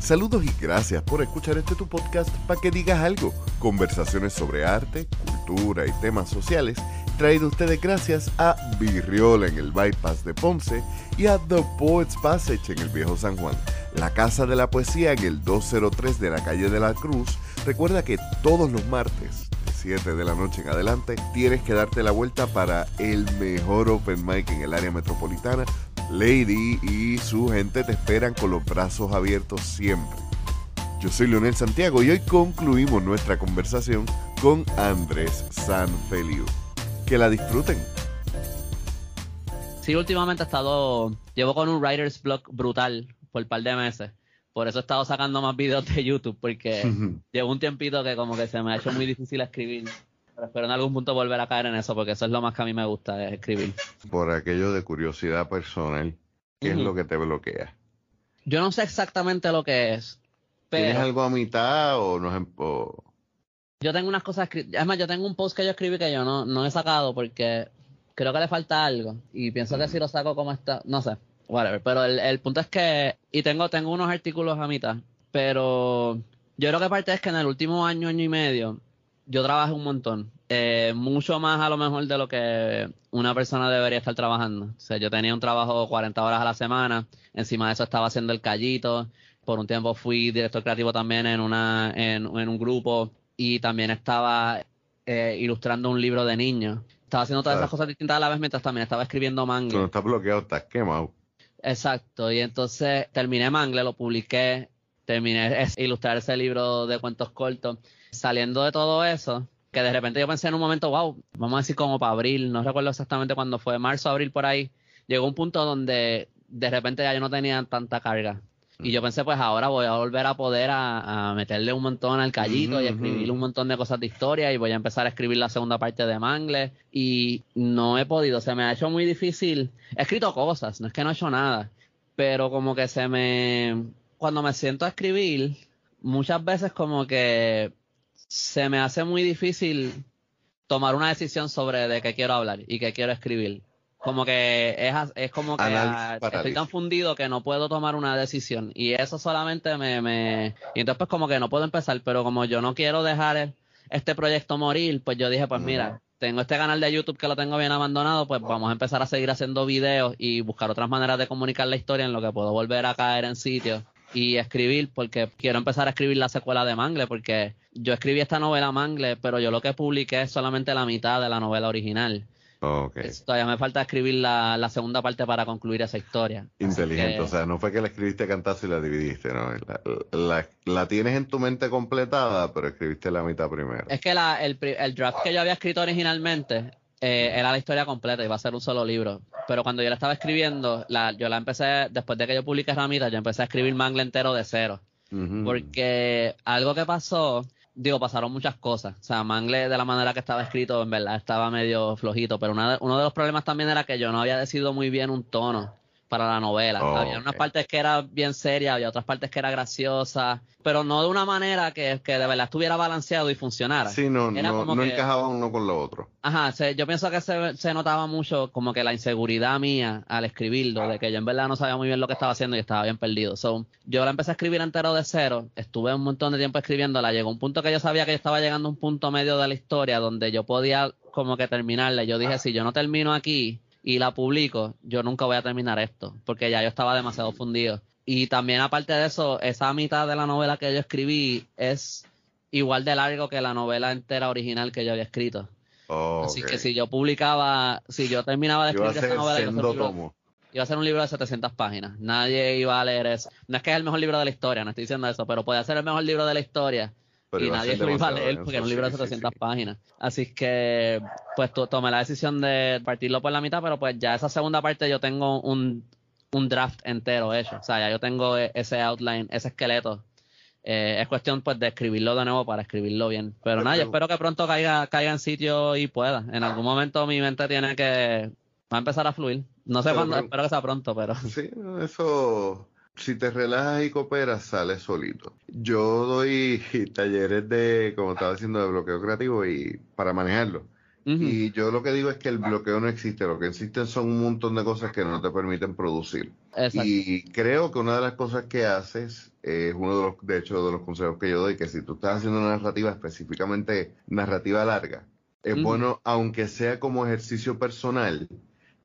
Saludos y gracias por escuchar este tu podcast para que digas algo. Conversaciones sobre arte, cultura y temas sociales traído ustedes gracias a Virriola en el Bypass de Ponce y a The Poets Passage en el Viejo San Juan. La Casa de la Poesía en el 203 de la calle de la Cruz. Recuerda que todos los martes, de 7 de la noche en adelante, tienes que darte la vuelta para el mejor open mic en el área metropolitana. Lady y su gente te esperan con los brazos abiertos siempre. Yo soy Leonel Santiago y hoy concluimos nuestra conversación con Andrés Sanfeliu. Que la disfruten. Sí, últimamente he estado. Llevo con un writer's block brutal por un par de meses. Por eso he estado sacando más videos de YouTube, porque llevo un tiempito que como que se me ha hecho muy difícil escribir. Pero espero en algún punto volver a caer en eso, porque eso es lo más que a mí me gusta, es escribir. Por aquello de curiosidad personal, ¿qué es lo que te bloquea? Yo no sé exactamente lo que es. Pero ¿Tienes algo a mitad o no es... O... Yo tengo unas cosas Es más, yo tengo un post que yo escribí que yo no, no he sacado porque creo que le falta algo. Y pienso que si lo saco como está, no sé, whatever. Pero el, el punto es que, y tengo, tengo unos artículos a mitad, pero yo creo que parte es que en el último año, año y medio, yo trabajé un montón. Eh, mucho más a lo mejor de lo que una persona debería estar trabajando. O sea, yo tenía un trabajo 40 horas a la semana, encima de eso estaba haciendo el callito, por un tiempo fui director creativo también en, una, en, en un grupo y también estaba eh, ilustrando un libro de niños. Estaba haciendo todas esas cosas distintas a la vez mientras también estaba escribiendo manga. Cuando estás bloqueado, estás quemado. Exacto, y entonces terminé Mangle, lo publiqué, terminé de ilustrar ese libro de cuentos cortos. Saliendo de todo eso, que de repente yo pensé en un momento, wow, vamos a decir como para abril, no recuerdo exactamente cuándo fue, marzo, abril por ahí, llegó un punto donde de repente ya yo no tenía tanta carga. Y yo pensé, pues ahora voy a volver a poder a, meterle un montón al callito y escribir un montón de cosas de historia y voy a empezar a escribir la segunda parte de Mangle y no he podido, se me ha hecho muy difícil. He escrito cosas, no es que no he hecho nada, pero como que se me... Cuando me siento a escribir, muchas veces como que se me hace muy difícil tomar una decisión sobre de qué quiero hablar y qué quiero escribir. Como que es, es como que estoy tan fundido que no puedo tomar una decisión. Y eso solamente me, me y entonces pues como que no puedo empezar pero como yo no quiero dejar este proyecto morir pues yo dije pues mira tengo este canal de YouTube que lo tengo bien abandonado pues vamos a empezar a seguir haciendo videos y buscar otras maneras de comunicar la historia en lo que puedo volver a caer en sitios y escribir porque quiero empezar a escribir la secuela de Mangle porque yo escribí esta novela Mangle pero yo lo que publiqué es solamente la mitad de la novela original Okay. Todavía me falta escribir la, la, segunda parte para concluir esa historia. Inteligente, o sea, no fue que la escribiste cantazo y la dividiste, ¿no? La, la, tienes en tu mente completada, pero escribiste la mitad primero. Es que la, el, el draft que yo había escrito originalmente eh, era la historia completa, iba a ser un solo libro. Pero cuando yo la estaba escribiendo, la, yo la empecé, después de que yo publiqué Ramita, yo empecé a escribir mangle entero de cero. Porque algo que pasó digo, pasaron muchas cosas. O sea, Mangle, de la manera que estaba escrito, en verdad estaba medio flojito. Pero uno de los problemas también era que yo no había decidido muy bien un tono para la novela. había unas partes que era bien seria, había otras partes que era graciosa, pero no de una manera que, que de verdad estuviera balanceado y funcionara. Sí, no, no, encajaba uno con lo otro. Ajá, yo pienso que se, se, notaba mucho como que la inseguridad mía al escribirlo, de que yo en verdad no sabía muy bien lo que estaba haciendo y estaba bien perdido. So, yo la empecé a escribir entero de cero, estuve un montón de tiempo escribiéndola, llegó un punto que yo sabía que yo estaba llegando a un punto medio de la historia donde yo podía como que terminarla. Yo dije, si yo no termino aquí, y la publico, yo nunca voy a terminar esto, porque ya yo estaba demasiado fundido. Y también aparte de eso, esa mitad de la novela que yo escribí es igual de largo que la novela entera original que yo había escrito. Así que si yo publicaba, si yo terminaba de escribir esa novela, iba a ser un libro de 700 páginas. Nadie iba a leer eso. No es que es el mejor libro de la historia, no estoy diciendo eso, pero puede ser el mejor libro de la historia y nadie lo iba a leer porque un libro de 700 páginas. Así que, pues tomé la decisión de partirlo por la mitad, pero pues ya esa segunda parte yo tengo un, un draft entero hecho. O sea, ya yo tengo e, ese outline, ese esqueleto. Eh, es cuestión pues de escribirlo de nuevo para escribirlo bien. Pero nada, yo espero que pronto caiga, caiga en sitio y pueda. En algún momento mi mente tiene que va a empezar a fluir. No sé cuándo, espero que sea pronto, pero. Sí, eso si te relajas y cooperas, sales solito. Yo doy talleres de, como estaba diciendo, de bloqueo creativo y para manejarlo. Y yo lo que digo es que el bloqueo no existe, lo que existen son un montón de cosas que no te permiten producir. Y creo que una de las cosas que haces es uno de los, de hecho, de los consejos que yo doy, que si tú estás haciendo una narrativa específicamente narrativa larga, es bueno, aunque sea como ejercicio personal,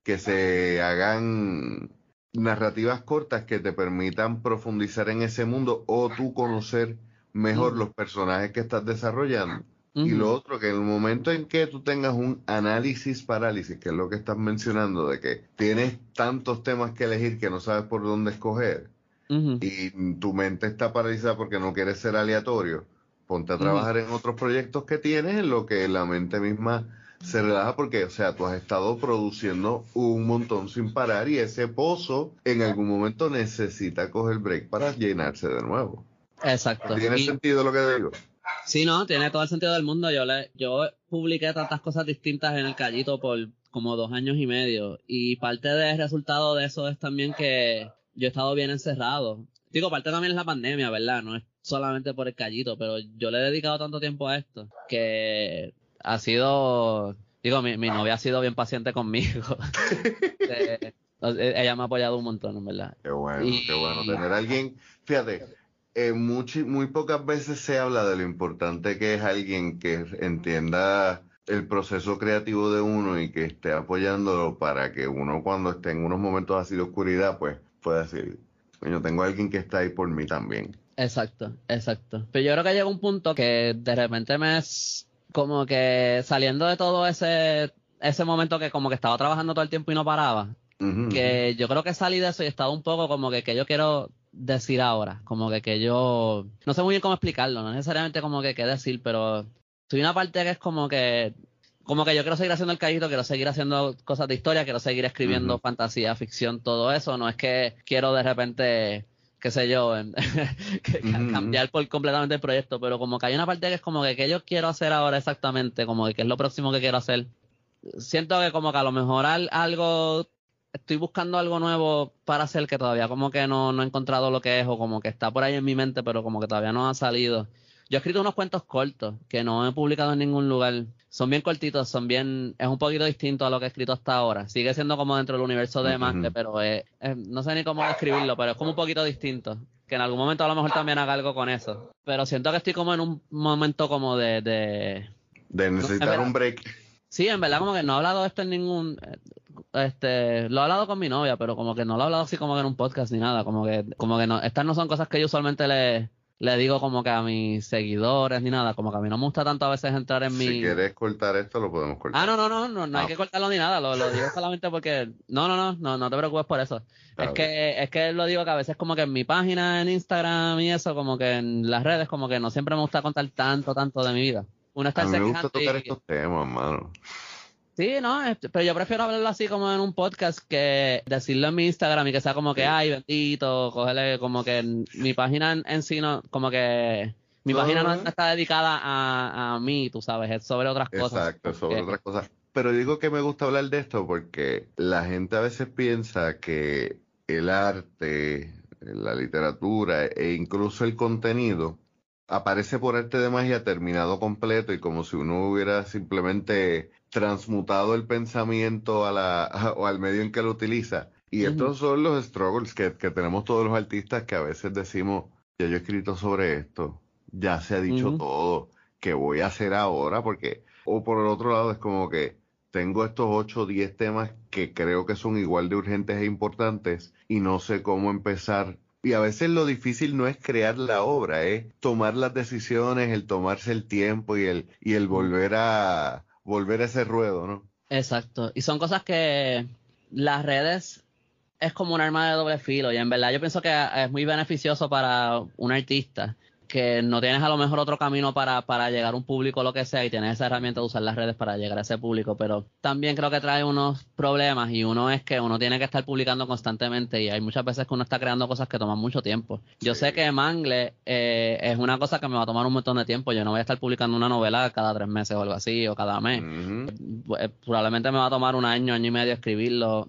que se hagan narrativas cortas que te permitan profundizar en ese mundo o tú conocer mejor los personajes que estás desarrollando. Y lo otro, que en el momento en que tú tengas un análisis parálisis, que es lo que estás mencionando, de que tienes tantos temas que elegir que no sabes por dónde escoger, y tu mente está paralizada porque no quieres ser aleatorio, ponte a trabajar en otros proyectos que tienes en lo que la mente misma se relaja porque, o sea, tú has estado produciendo un montón sin parar y ese pozo en algún momento necesita coger break para llenarse de nuevo. Exacto. ¿Tiene sentido lo que digo? Sí, no, tiene todo el sentido del mundo. Yo le, yo publiqué tantas cosas distintas en el Callito por como dos años y medio y parte del resultado de eso es también que yo he estado bien encerrado. Digo, parte también es la pandemia, ¿verdad? No es solamente por el Callito, pero yo le he dedicado tanto tiempo a esto que ha sido, digo, mi, mi novia ha sido bien paciente conmigo. Eh, ella me ha apoyado un montón, en verdad. Qué bueno, qué bueno. Tener a alguien, fíjate, eh, muy, muy pocas veces se habla de lo importante que es alguien que entienda el proceso creativo de uno y que esté apoyándolo para que uno cuando esté en unos momentos así de oscuridad, pues pueda decir, yo tengo a alguien que está ahí por mí también. Exacto, exacto. Pero yo creo que llega un punto que de repente me es como que saliendo de todo ese, ese momento que como que estaba trabajando todo el tiempo y no paraba, que yo creo que salí de eso y estaba un poco como que, que yo quiero decir ahora, como que, que yo, no sé muy bien cómo explicarlo, no necesariamente como que qué decir, pero soy una parte que es como que, como que yo quiero seguir haciendo el callito, quiero seguir haciendo cosas de historia, quiero seguir escribiendo fantasía, ficción, todo eso, no es que quiero de repente qué sé yo, cambiar por completamente el proyecto, pero como que hay una parte que es como que, que yo quiero hacer ahora exactamente, como que, es lo próximo que quiero hacer. Siento que como que a lo mejor algo estoy buscando algo nuevo para hacer que todavía como que no, no he encontrado lo que es o como que está por ahí en mi mente, pero como que todavía no ha salido. Yo he escrito unos cuentos cortos que no he publicado en ningún lugar. Son bien cortitos, son bien, es un poquito distinto a lo que he escrito hasta ahora. Sigue siendo como dentro del universo de uh pero no sé ni cómo describirlo, pero es como un poquito distinto. Que en algún momento a lo mejor también haga algo con eso. Pero siento que estoy como en un momento como de... De, de necesitar un break. Sí, en verdad como que no he hablado de esto en ningún este, lo he hablado con mi novia, pero como que no lo he hablado así como que en un podcast ni nada, como que, como que no, estas no son cosas que yo usualmente le, le digo como que a mis seguidores ni nada, como que a mí no me gusta tanto a veces entrar en mi... Si quieres cortar esto, lo podemos cortar. Ah, no, no, no, no, no hay ah. que cortarlo ni nada, lo, digo solamente porque... No, no, no, no, no te preocupes por eso. es que, es que lo digo que a veces como que en mi página, en Instagram y eso, como que en las redes, como que no siempre me gusta contar tanto, tanto de mi vida. Uno está a mí me gusta tocar estos temas, mano. Sí, no, pero yo prefiero hablarlo así como en un podcast que decirlo en mi Instagram y que sea como que, ay, bendito, cogerle como que mi página en, sí no, como que mi página no está dedicada a, a, mí, tú sabes, es sobre otras cosas. Exacto, sobre otras cosas. Pero digo que me gusta hablar de esto porque la gente a veces piensa que el arte, la literatura e incluso el contenido aparece por arte de magia terminado completo y como si uno hubiera simplemente transmutado el pensamiento a la, o al medio en que lo utiliza. Y estos son los struggles que, tenemos todos los artistas que a veces decimos, ya yo he escrito sobre esto, ya se ha dicho todo, ¿qué voy a hacer ahora? Porque, o por el otro lado es como que tengo estos 8 o 10 temas que creo que son igual de urgentes e importantes y no sé cómo empezar. Y a veces lo difícil no es crear la obra, es tomar las decisiones, el tomarse el tiempo y el, y el volver a, volver a ese ruedo, ¿no? Exacto. Y son cosas que las redes es como un arma de doble filo y en verdad yo pienso que es muy beneficioso para un artista que no tienes a lo mejor otro camino para, para llegar a un público lo que sea y tienes esa herramienta de usar las redes para llegar a ese público, pero también creo que trae unos problemas y uno es que uno tiene que estar publicando constantemente y hay muchas veces que uno está creando cosas que toman mucho tiempo. Yo sé que Mangle eh, es una cosa que me va a tomar un montón de tiempo, yo no voy a estar publicando una novela cada tres meses o algo así o cada mes. Eh, probablemente me va a tomar un año, año y medio escribirlo.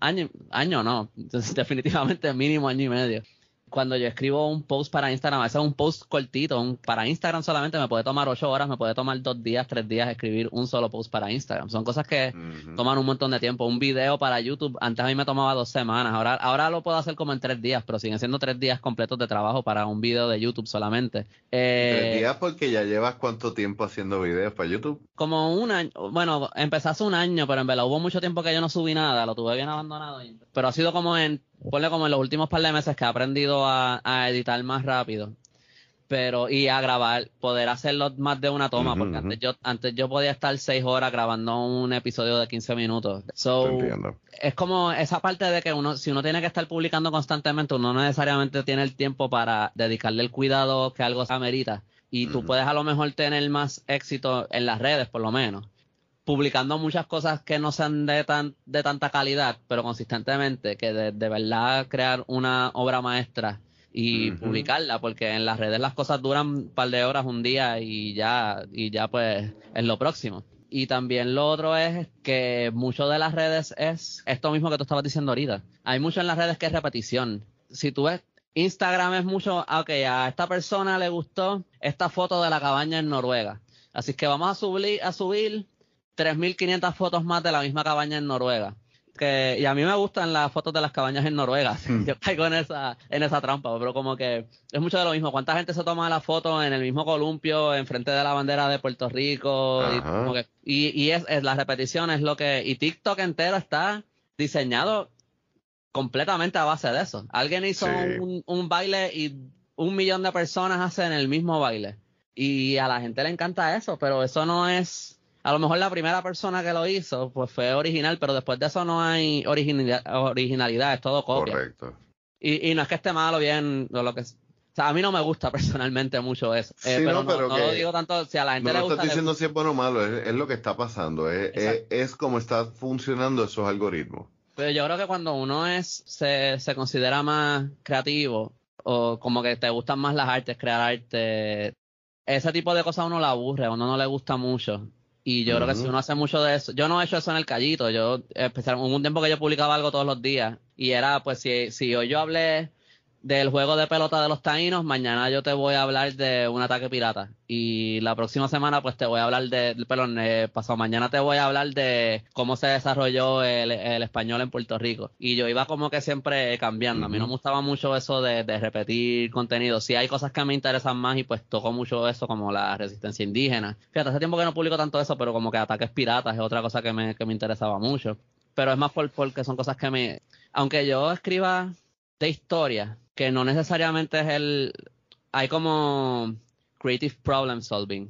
año, año no, definitivamente mínimo año y medio. Cuando yo escribo un post para Instagram, a veces un post cortito, para Instagram solamente me puede tomar ocho horas, me puede tomar dos días, tres días escribir un solo post para Instagram. Son cosas que toman un montón de tiempo. Un video para YouTube, antes a mí me tomaba dos semanas, ahora, ahora lo puedo hacer como en tres días, pero siguen siendo tres días completos de trabajo para un video de YouTube solamente. Eh, ¿Tres días porque ya llevas cuánto tiempo haciendo videos para YouTube? Como un año, bueno, empecé hace un año, pero en verdad hubo mucho tiempo que yo no subí nada, lo tuve bien abandonado. Pero ha sido como en ponle como en los últimos par de meses que he aprendido a, editar más rápido pero y a grabar, poder hacerlo más de una toma, porque antes yo antes yo podía estar seis horas grabando un episodio de 15 minutos. So, es como esa parte de que uno, si uno tiene que estar publicando constantemente, uno no necesariamente tiene el tiempo para dedicarle el cuidado que algo se amerita. Y tú puedes a lo mejor tener más éxito en las redes, por lo menos publicando muchas cosas que no sean de, tan, de tanta calidad, pero consistentemente, que de, verdad crear una obra maestra y publicarla, porque en las redes las cosas duran un par de horas, un día y ya, y ya pues es lo próximo. Y también lo otro es que mucho de las redes es esto mismo que tú estabas diciendo ahorita. Hay mucho en las redes que es repetición. Si tú ves, Instagram es mucho, ah, ok, a esta persona le gustó esta foto de la cabaña en Noruega. Así que vamos a subir, a subir 3.500 fotos más de la misma cabaña en Noruega. Que, y a mí me gustan las fotos de las cabañas en Noruega. Hmm. Yo caigo en esa, en esa trampa, pero como que es mucho de lo mismo. ¿Cuánta gente se toma la foto en el mismo columpio, enfrente de la bandera de Puerto Rico? Y, y, es, la repetición es lo que. Y TikTok entero está diseñado completamente a base de eso. Alguien hizo un, un baile y un millón de personas hacen el mismo baile. Y a la gente le encanta eso, pero eso no es a lo mejor la primera persona que lo hizo pues fue original, pero después de eso no hay originalidad, es todo copia. Correcto. Y, no es que esté malo bien, o lo que o sea, a mí no me gusta personalmente mucho eso. Eh, pero, no, lo digo tanto, si a la gente no le gusta. No estás diciendo si es bueno o malo, es, lo que está pasando, es, es, como están funcionando esos algoritmos. Pero yo creo que cuando uno es se, se considera más creativo, o como que te gustan más las artes, crear arte, ese tipo de cosas a uno le aburre, a uno no le gusta mucho. Y yo creo que si uno hace mucho de eso, yo no he hecho eso en el callito, yo, especialmente un tiempo que yo publicaba algo todos los días, y era, pues, si, si hoy yo hablé del juego de pelota de los taínos, mañana yo te voy a hablar de un ataque pirata. Y la próxima semana, pues te voy a hablar de, perdón, eh, pasado mañana te voy a hablar de cómo se desarrolló el, español en Puerto Rico. Y yo iba como que siempre cambiando. A mí no me gustaba mucho eso de, repetir contenido. Sí hay cosas que me interesan más y pues toco mucho eso como la resistencia indígena. Fíjate, hace tiempo que no publico tanto eso, pero como que ataques piratas es otra cosa que me, que me interesaba mucho. Pero es más por, porque son cosas que me... Aunque yo escriba de historia, que no necesariamente es el... Hay como creative problem solving,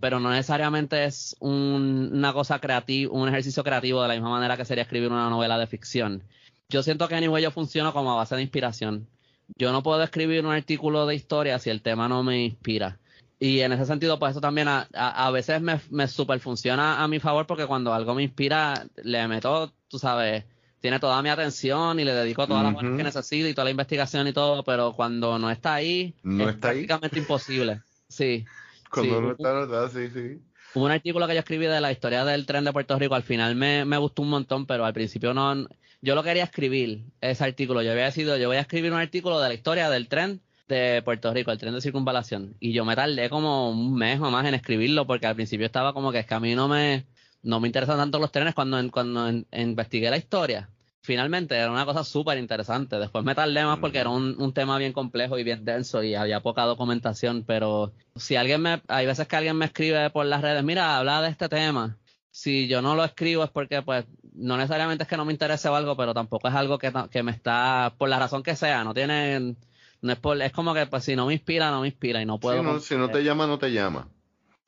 pero no necesariamente es una cosa creativa, un ejercicio creativo de la misma manera que sería escribir una novela de ficción. Yo siento que Anyway yo funciona como a base de inspiración. Yo no puedo escribir un artículo de historia si el tema no me inspira. Y en ese sentido, pues eso también a, a, veces me, me super funciona a mi favor porque cuando algo me inspira, le meto, tú sabes, tiene toda mi atención y le dedico toda la que necesito y toda la investigación y todo, pero cuando no está ahí, no es prácticamente imposible. Sí. Cuando no está, no está, sí, sí. Hubo un artículo que yo escribí de la historia del tren de Puerto Rico, al final me, me gustó un montón, pero al principio no, yo lo quería escribir, ese artículo, yo había decidido, yo voy a escribir un artículo de la historia del tren de Puerto Rico, el tren de circunvalación, y yo me tardé como un mes o más en escribirlo, porque al principio estaba como que es que a mí no me, no me interesan tanto los trenes cuando, cuando investigué la historia. Finalmente era una cosa súper interesante. Después me tardé más porque era un, tema bien complejo y bien denso y había poca documentación, pero si alguien me, hay veces que alguien me escribe por las redes, mira, habla de este tema. Si yo no lo escribo es porque pues no necesariamente es que no me interese o algo, pero tampoco es algo que, que me está, por la razón que sea, no tiene, no es por, es como que pues si no me inspira, no me inspira y no puedo. si no te llama, no te llama.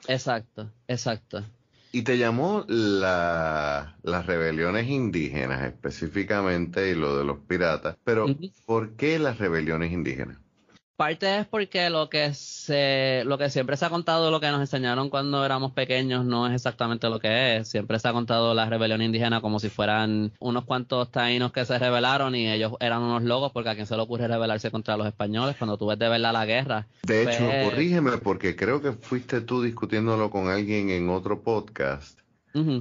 Exacto, exacto. Y te llamó la, las rebeliones indígenas específicamente y lo de los piratas, pero ¿por qué las rebeliones indígenas? Parte es porque lo que se, lo que siempre se ha contado, lo que nos enseñaron cuando éramos pequeños, no es exactamente lo que es. Siempre se ha contado la rebelión indígena como si fueran unos cuantos taínos que se rebelaron y ellos eran unos locos porque a quien se le ocurre rebelarse contra los españoles cuando tú ves de verdad la guerra. De hecho, pues, corrígeme porque creo que fuiste tú discutiéndolo con alguien en otro podcast.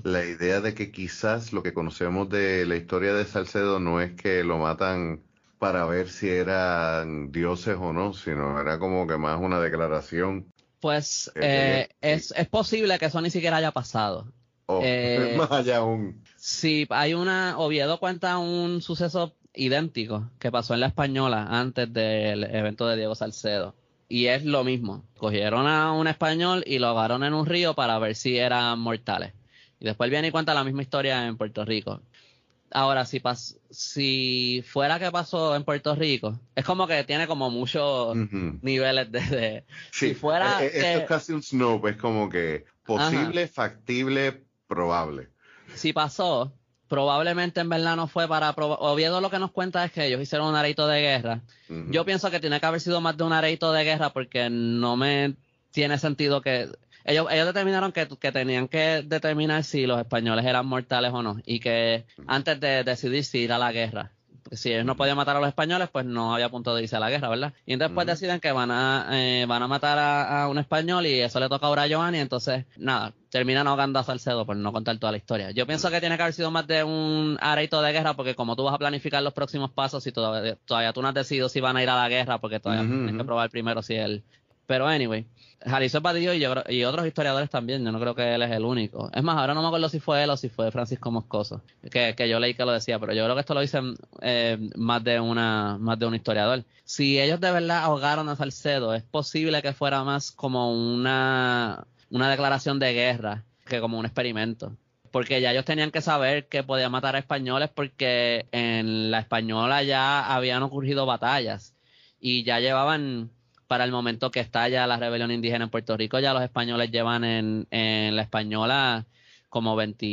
La idea de que quizás lo que conocemos de la historia de Salcedo no es que lo matan para ver si eran dioses o no, sino era como que más una declaración. Pues eh, es, es posible que eso ni siquiera haya pasado. Oh, eh, más allá aún. Sí, hay una, Oviedo cuenta un suceso idéntico que pasó en la española antes del evento de Diego Salcedo. Y es lo mismo. Cogieron a un español y lo ahogaron en un río para ver si eran mortales. Y después viene y cuenta la misma historia en Puerto Rico. Ahora, si, si fuera que pasó en Puerto Rico, es como que tiene como muchos niveles de... si fuera... Eh, eh, es casi un snoop, es como que posible, factible, probable. Si pasó, probablemente en verdad no fue para Oviedo lo que nos cuenta es que ellos hicieron un areito de guerra. Yo pienso que tiene que haber sido más de un areito de guerra porque no me tiene sentido que ellos, ellos determinaron que, que, tenían que determinar si los españoles eran mortales o no y que antes de decidir si ir a la guerra si ellos no podían matar a los españoles, pues no había punto de irse a la guerra, ¿verdad? Y entonces pues deciden que van a, eh, van a matar a, un español y eso le toca ahora a Giovanni, entonces nada, terminan ahogando a Salcedo por no contar toda la historia. Yo pienso que tiene que haber sido más de un areito de guerra porque como tú vas a planificar los próximos pasos y todavía, todavía tú no has decidido si van a ir a la guerra porque todavía tienes que probar primero si él... Pero anyway, Jalisco Padillo y, y, otros historiadores también, yo no creo que él es el único. Es más, ahora no me acuerdo si fue él o si fue Francisco Moscoso, que, que yo leí que lo decía, pero yo creo que esto lo dicen eh, más, de una, más de un historiador. Si ellos de verdad ahogaron a Salcedo, es posible que fuera más como una, una declaración de guerra que como un experimento. Porque ya ellos tenían que saber que podían matar a españoles porque en la española ya habían ocurrido batallas y ya llevaban para el momento que estalla la rebelión indígena en Puerto Rico, ya los españoles llevan en, la española como 20,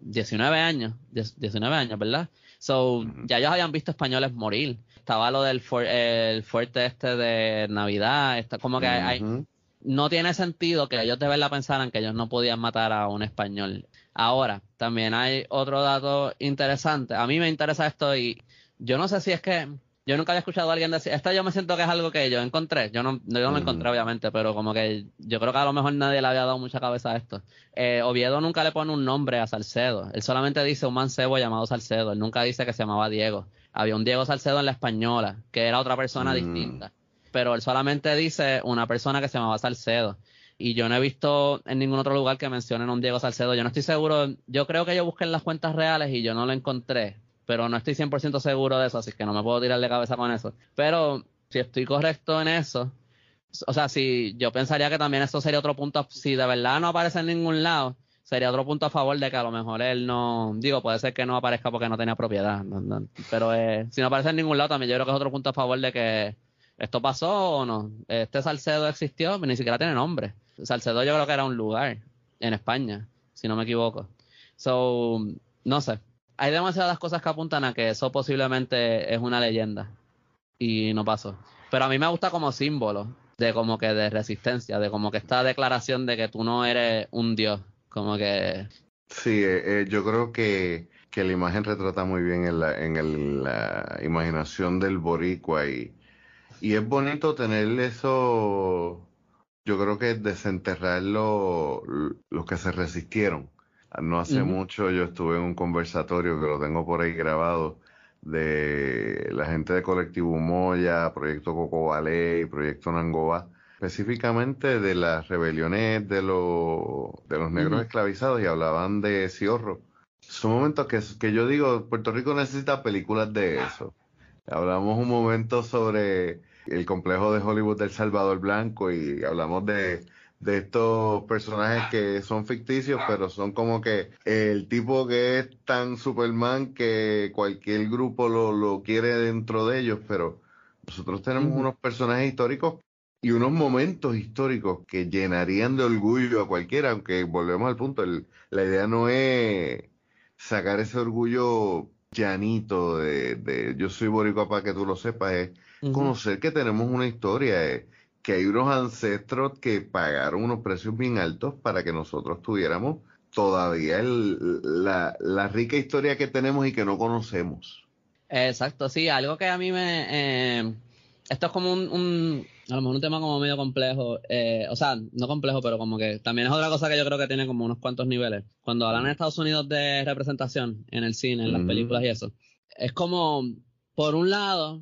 19 años, 19 años, ¿verdad? So, ya ellos habían visto españoles morir. Estaba lo del el fuerte este de Navidad, está, como que hay, no tiene sentido que ellos de verdad pensaran que ellos no podían matar a un español. Ahora, también hay otro dato interesante. A mí me interesa esto y yo no sé si es que yo nunca había escuchado a alguien decir, esta yo me siento que es algo que yo encontré, yo no, yo no lo encontré obviamente, pero como que yo creo que a lo mejor nadie le había dado mucha cabeza a esto. Eh, Oviedo nunca le pone un nombre a Salcedo, él solamente dice un mancebo llamado Salcedo, él nunca dice que se llamaba Diego. Había un Diego Salcedo en la española, que era otra persona mm. distinta, pero él solamente dice una persona que se llamaba Salcedo. Y yo no he visto en ningún otro lugar que mencionen a un Diego Salcedo. Yo no estoy seguro. Yo creo que yo busqué en las cuentas reales y yo no lo encontré pero no estoy 100% seguro de eso, así que no me puedo tirar de cabeza con eso. Pero si estoy correcto en eso, o sea, si yo pensaría que también eso sería otro punto, si de verdad no aparece en ningún lado, sería otro punto a favor de que a lo mejor él no, digo, puede ser que no aparezca porque no tenía propiedad, pero eh, si no aparece en ningún lado también yo creo que es otro punto a favor de que esto pasó o no. Este Salcedo existió, ni siquiera tiene nombre. Salcedo yo creo que era un lugar en España, si no me equivoco. So, no sé, hay demasiadas cosas que apuntan a que eso posiblemente es una leyenda y no pasó. Pero a mí me gusta como símbolo de como que de resistencia, de como que esta declaración de que tú no eres un dios, como que... Sí, eh, eh, yo creo que, que, la imagen retrata muy bien en la, en la imaginación del boricua y, y es bonito tener eso, yo creo que desenterrar los que se resistieron no hace mucho yo estuve en un conversatorio que lo tengo por ahí grabado de la gente de Colectivo Moya, Proyecto Coco y Proyecto Nangoba, específicamente de las rebeliones de, los de los negros esclavizados y hablaban de Ciorro. Son momentos que, que yo digo, Puerto Rico necesita películas de eso. Hablamos un momento sobre el complejo de Hollywood del Salvador Blanco y hablamos de de estos personajes que son ficticios, pero son como que el tipo que es tan Superman que cualquier grupo lo, lo quiere dentro de ellos, pero nosotros tenemos unos personajes históricos y unos momentos históricos que llenarían de orgullo a cualquiera, aunque volvemos al punto, la idea no es sacar ese orgullo llanito de, de yo soy boricua para que tú lo sepas, es conocer que tenemos una historia, es, que hay unos ancestros que pagaron unos precios bien altos para que nosotros tuviéramos todavía la, la, rica historia que tenemos y que no conocemos. Exacto, sí, algo que a mí me... Eh, esto es como un, a lo mejor un tema como medio complejo, eh, o sea, no complejo, pero como que también es otra cosa que yo creo que tiene como unos cuantos niveles. Cuando hablan en Estados Unidos de representación en el cine, en las películas y eso, es como por un lado,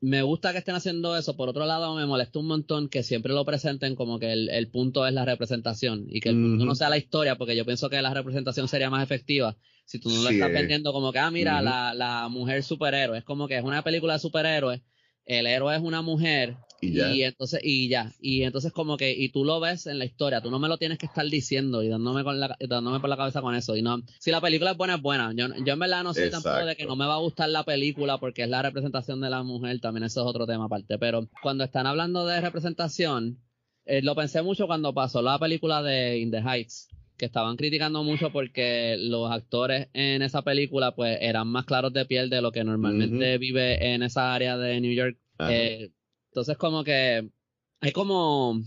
me gusta que estén haciendo eso. Por otro lado, me molesta un montón que siempre lo presenten como que el, punto es la representación y que el punto no sea la historia, porque yo pienso que la representación sería más efectiva si tú no lo estás vendiendo como que, ah, mira, la, la mujer superhéroe. Es como que es una película de superhéroes el héroe es una mujer y, ya. y entonces y ya. Y entonces como que y tú lo ves en la historia tú no me lo tienes que estar diciendo y dándome con la dándome por la cabeza con eso. Y no si la película es buena es buena. Yo, yo en verdad no sé tampoco de que no me va a gustar la película porque es la representación de la mujer también eso es otro tema aparte. Pero cuando están hablando de representación eh, lo pensé mucho cuando pasó la película de In the Heights que estaban criticando mucho porque los actores en esa película pues eran más claros de piel de lo que normalmente vive en esa área de New York. Eh, entonces como que hay como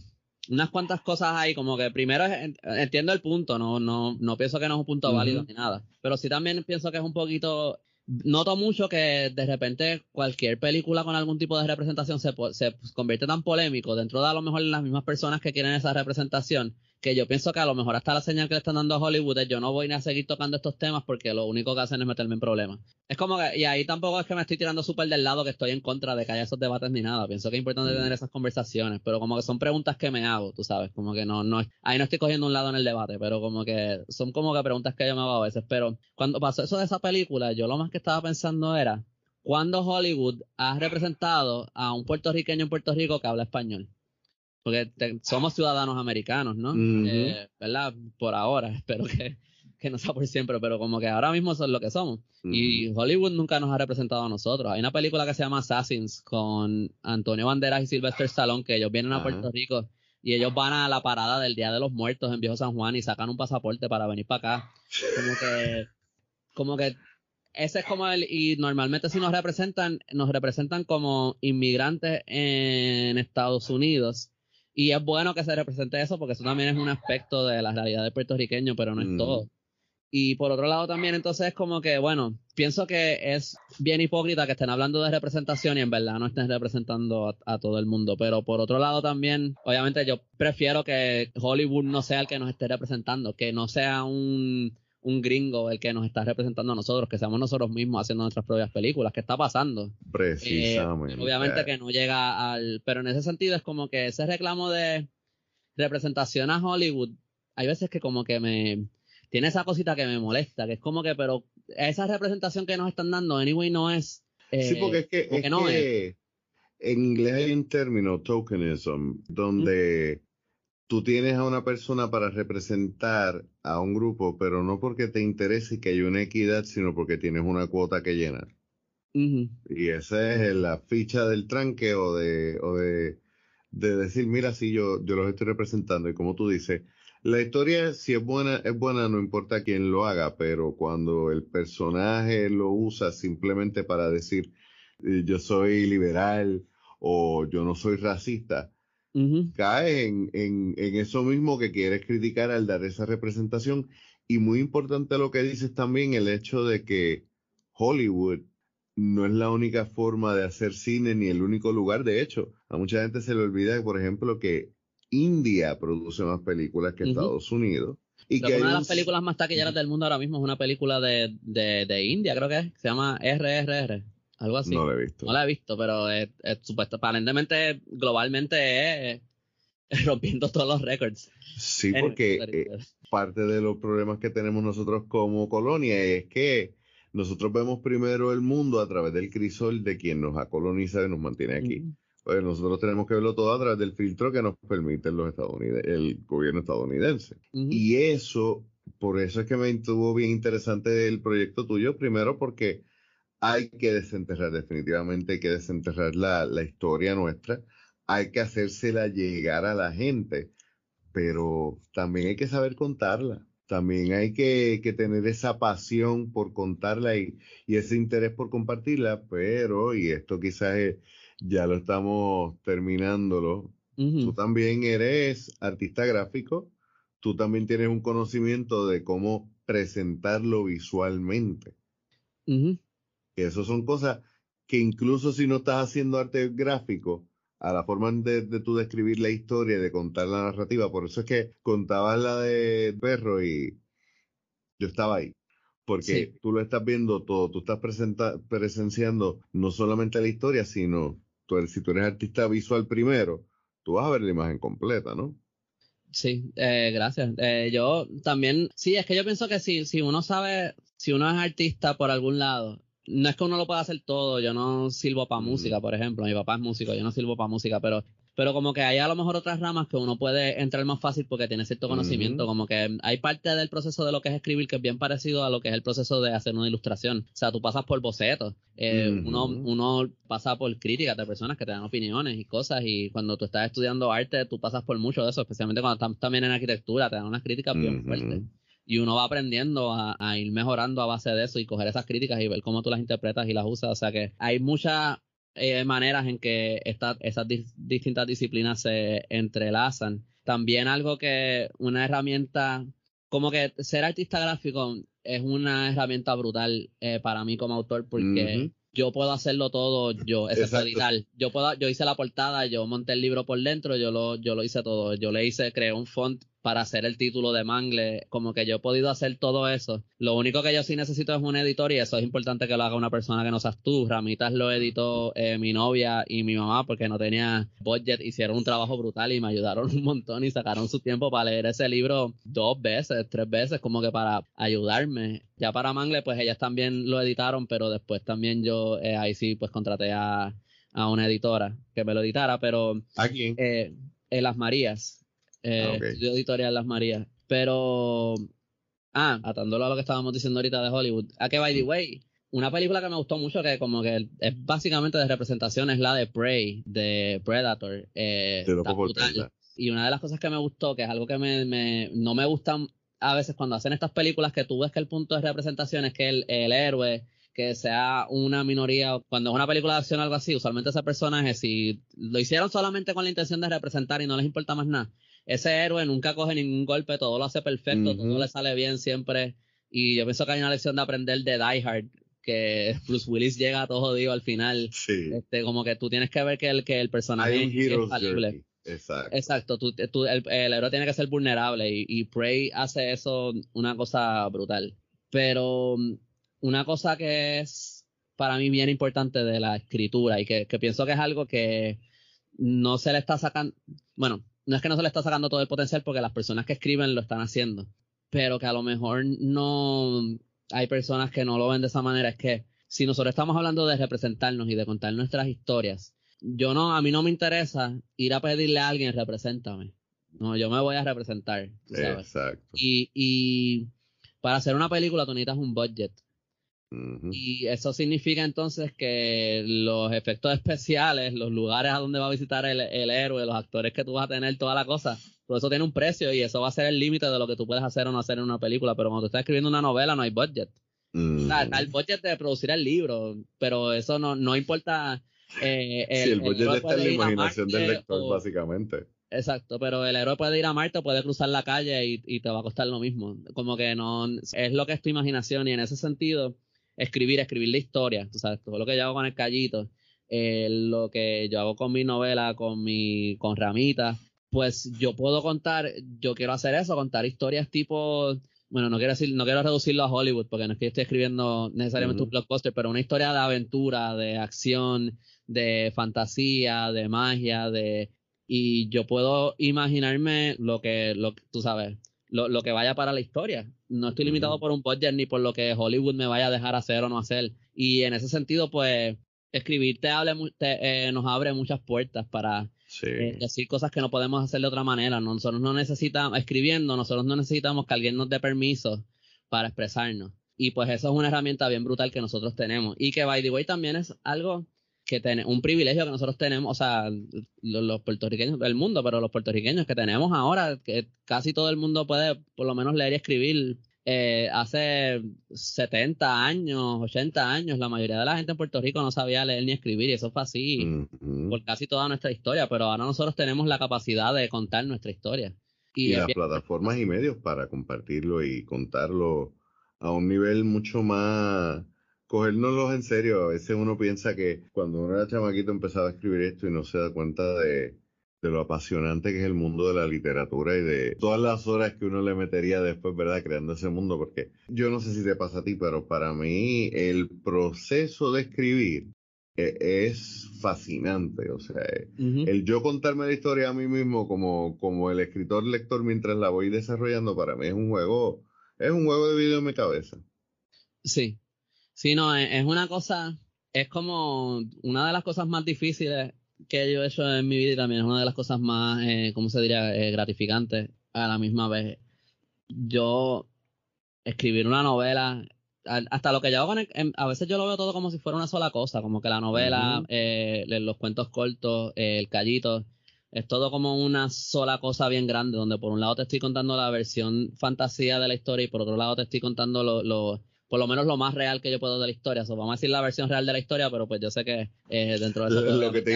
unas cuantas cosas ahí, como que primero entiendo el punto, no, no, no pienso que no es un punto válido ni nada, pero sí también pienso que es un poquito noto mucho que de repente cualquier película con algún tipo de representación se, se convierte tan polémico dentro de a lo mejor las mismas personas que quieren esa representación que yo pienso que a lo mejor hasta la señal que le están dando a Hollywood es yo no voy ni a seguir tocando estos temas porque lo único que hacen es meterme en problemas. Es como que, y ahí tampoco es que me estoy tirando súper del lado que estoy en contra de que haya esos debates ni nada. Pienso que es importante mm. tener esas conversaciones, pero como que son preguntas que me hago, tú sabes, como que no, no, ahí no estoy cogiendo un lado en el debate, pero como que son como que preguntas que yo me hago a veces. Pero cuando pasó eso de esa película, yo lo más que estaba pensando era, ¿cuándo Hollywood ha representado a un puertorriqueño en Puerto Rico que habla español? Porque somos ciudadanos americanos, ¿no? Eh, ¿Verdad? Por ahora, espero que, que, no sea por siempre, pero como que ahora mismo son lo que somos. Y Hollywood nunca nos ha representado a nosotros. Hay una película que se llama Assassins con Antonio Banderas y Sylvester Stallone, que ellos vienen a Puerto Rico y ellos van a la parada del Día de los Muertos en Viejo San Juan y sacan un pasaporte para venir para acá. Como que, como que ese es como el, y normalmente si nos representan, nos representan como inmigrantes en Estados Unidos y es bueno que se represente eso porque eso también es un aspecto de la realidad del puertorriqueño, pero no es mm. todo. Y por otro lado también entonces es como que, bueno, pienso que es bien hipócrita que estén hablando de representación y en verdad no estén representando a, todo el mundo. Pero por otro lado también, obviamente yo prefiero que Hollywood no sea el que nos esté representando, que no sea un un gringo el que nos está representando a nosotros, que seamos nosotros mismos haciendo nuestras propias películas. ¿Qué está pasando? Precisamente. Eh, obviamente que no llega al... Pero en ese sentido es como que ese reclamo de representación a Hollywood, hay veces que como que me... Tiene esa cosita que me molesta, que es como que, pero esa representación que nos están dando, anyway, no es... sí, porque es que, es no que en inglés hay un término, tokenism, donde tú tienes a una persona para representar a un grupo, pero no porque te interese que haya una equidad, sino porque tienes una cuota que llenar. Y esa es la ficha del tranque o de, o de, decir, mira, si yo, yo los estoy representando. Y como tú dices, la historia, si es buena, es buena, no importa quién lo haga, pero cuando el personaje lo usa simplemente para decir, eh, yo soy liberal o yo no soy racista, cae en, en, eso mismo que quieres criticar al dar esa representación. Y muy importante lo que dices también, el hecho de que Hollywood no es la única forma de hacer cine ni el único lugar. De hecho, a mucha gente se le olvida, por ejemplo, que India produce más películas que Estados Unidos. Y que una de las películas más taquilleras del mundo ahora mismo es una película de, de, de India, creo que es, se llama RRR. Algo así. No la he visto. No la he visto, pero es, supuesto, aparentemente globalmente es, rompiendo todos los récords. Sí, porque eh, parte de los problemas que tenemos nosotros como colonia es que nosotros vemos primero el mundo a través del crisol de quien nos ha colonizado y nos mantiene aquí. Pues nosotros tenemos que verlo todo a través del filtro que nos permite los el gobierno estadounidense. Y eso, por eso es que me estuvo bien interesante el proyecto tuyo, primero porque hay que desenterrar, definitivamente hay que desenterrar la, historia nuestra, hay que hacérsela llegar a la gente, pero también hay que saber contarla. También hay que, tener esa pasión por contarla y, ese interés por compartirla, pero, y esto quizás ya lo estamos terminándolo, tú también eres artista gráfico, tú también tienes un conocimiento de cómo presentarlo visualmente. Que eso son cosas que incluso si no estás haciendo arte gráfico, a la forma de, de tú describir la historia, de contar la narrativa, por eso es que contabas la de perro y yo estaba ahí. porque tú lo estás viendo todo, tú estás presenciando no solamente la historia, sino tú, si tú eres artista visual primero, tú vas a ver la imagen completa, ¿no? Sí, eh, gracias. Eh, yo también, sí, es que yo pienso que si, si uno sabe, si uno es artista por algún lado, no es que uno lo pueda hacer todo, yo no sirvo para música, por ejemplo, mi papá es músico, yo no sirvo para música, pero pero como que hay a lo mejor otras ramas que uno puede entrar más fácil porque tiene cierto conocimiento, como que hay parte del proceso de lo que es escribir que es bien parecido a lo que es el proceso de hacer una ilustración. O sea, tú pasas por bocetos, eh, uno, uno pasa por críticas de personas que te dan opiniones y cosas, y cuando tú estás estudiando arte, tú pasas por mucho de eso, especialmente cuando estás también en arquitectura, te dan unas críticas bien fuertes y uno va aprendiendo a, a, ir mejorando a base de eso y coger esas críticas y ver cómo tú las interpretas y las usas. O sea que hay mucha eh, maneras en que esta, esas distintas disciplinas se entrelazan. También algo que una herramienta, como que ser artista gráfico es una herramienta brutal eh, para mí como autor porque yo puedo hacerlo todo yo, es editar. Yo puedo, yo hice la portada, yo monté el libro por dentro, yo lo, yo lo hice todo. Yo le hice, creé un font para hacer el título de Mangle, como que yo he podido hacer todo eso. Lo único que yo sí necesito es un editor y eso es importante que lo haga una persona que no seas tú. Ramitas lo editó eh, mi novia y mi mamá porque no tenía budget, hicieron un trabajo brutal y me ayudaron un montón y sacaron su tiempo para leer ese libro dos veces, tres veces, como que para ayudarme. Ya para Mangle, pues ellas también lo editaron, pero después también yo eh, ahí sí pues contraté a, a, una editora que me lo editara, pero... ¿A quién? Eh, Las Marías eh, ah, editorial Las Marías. Pero, ah, atándolo a lo que estábamos diciendo ahorita de Hollywood, a que by the way, una película que me gustó mucho que como que es básicamente de representación es la de Prey, de Predator. Eh, y una de las cosas que me gustó, que es algo que me, me, no me gustan a veces cuando hacen estas películas, que tú ves que el punto de representación es que el, el héroe que sea una minoría, cuando es una película de acción o algo así, usualmente ese personaje, si lo hicieron solamente con la intención de representar y no les importa más nada, ese héroe nunca coge ningún golpe, todo lo hace perfecto, todo le sale bien siempre. Y yo pienso que hay una lección de aprender de Die Hard, que Bruce Willis llega todo jodido al final. Sí. Este, como que tú tienes que ver que el, que el personaje es falible. Exacto. Exacto, tú, tú, el, héroe tiene que ser vulnerable y, y Prey hace eso una cosa brutal. Pero mm, una cosa que es para mí bien importante de la escritura y que, que pienso que es algo que no se le está sacando, bueno, no es que no se le está sacando todo el potencial porque las personas que escriben lo están haciendo, pero que a lo mejor no hay personas que no lo ven de esa manera. Es que si nosotros estamos hablando de representarnos y de contar nuestras historias, yo no, a mí no me interesa ir a pedirle a alguien represéntame. No, yo me voy a representar. Exacto. Y, y para hacer una película tú necesitas un budget. Y eso significa entonces que los efectos especiales, los lugares a donde va a visitar el, héroe, los actores que tú vas a tener, toda la cosa, todo eso tiene un precio y eso va a ser el límite de lo que tú puedes hacer o no hacer en una película. Pero cuando tú estás escribiendo una novela no hay budget. está el budget de producir el libro, pero eso no, no importa. Eh, el, sí, el budget está en la imaginación del lector, básicamente. Exacto, pero el héroe puede ir a Marte, puede cruzar la calle y, y, te va a costar lo mismo. Como que no es lo que es tu imaginación y en ese sentido escribir, escribir la historia, tú sabes, todo lo que yo hago con el callito, eh, lo que yo hago con mi novela, con mi, con Ramita, pues yo puedo contar, yo quiero hacer eso, contar historias tipo, bueno, no quiero decir, no quiero reducirlo a Hollywood, porque no es que yo esté escribiendo necesariamente un blockbuster, pero una historia de aventura, de acción, de fantasía, de magia, de y yo puedo imaginarme lo que, lo tú sabes, lo, lo, que vaya para la historia. No estoy limitado por un budget ni por lo que Hollywood me vaya a dejar hacer o no hacer. Y en ese sentido, pues, escribir te, hable, eh, nos abre muchas puertas para eh, decir cosas que no podemos hacer de otra manera. Nosotros no necesitamos, escribiendo, nosotros no necesitamos que alguien nos dé permiso para expresarnos. Y pues eso es una herramienta bien brutal que nosotros tenemos. Y que, by the way, también es algo que tiene un privilegio que nosotros tenemos, o sea, los, puertorriqueños del mundo, pero los puertorriqueños que tenemos ahora, que casi todo el mundo puede por lo menos leer y escribir. Eh, hace 70 años, 80 años, la mayoría de la gente en Puerto Rico no sabía leer ni escribir, y eso fue así por casi toda nuestra historia, pero ahora nosotros tenemos la capacidad de contar nuestra historia. Y, y las plataformas y medios para compartirlo y contarlo a un nivel mucho más cogernoslos en serio. A veces uno piensa que cuando uno era chamaquito empezaba a escribir esto y no se da cuenta de de lo apasionante que es el mundo de la literatura y de todas las horas que uno le metería después, ¿verdad? Creando ese mundo, porque yo no sé si te pasa a ti, pero para mí el proceso de escribir e, es fascinante, o sea, el yo contarme la historia a mí mismo como, como el escritor lector mientras la voy desarrollando, para mí es un juego, es un juego de video en mi cabeza. Sí, sí, no, es una cosa, es como una de las cosas más difíciles que yo he hecho en mi vida y también es una de las cosas más, eh, ¿cómo se diría?, eh, gratificantes a la misma vez. Yo escribir una novela, hasta lo que yo hago, a veces yo lo veo todo como si fuera una sola cosa, como que la novela, eh, los cuentos cortos, el callito, es todo como una sola cosa bien grande, donde por un lado te estoy contando la versión fantasía de la historia y por otro lado te estoy contando lo por lo menos lo más real que yo puedo de la historia. So, vamos a decir la versión real de la historia, pero pues yo sé que eh, dentro de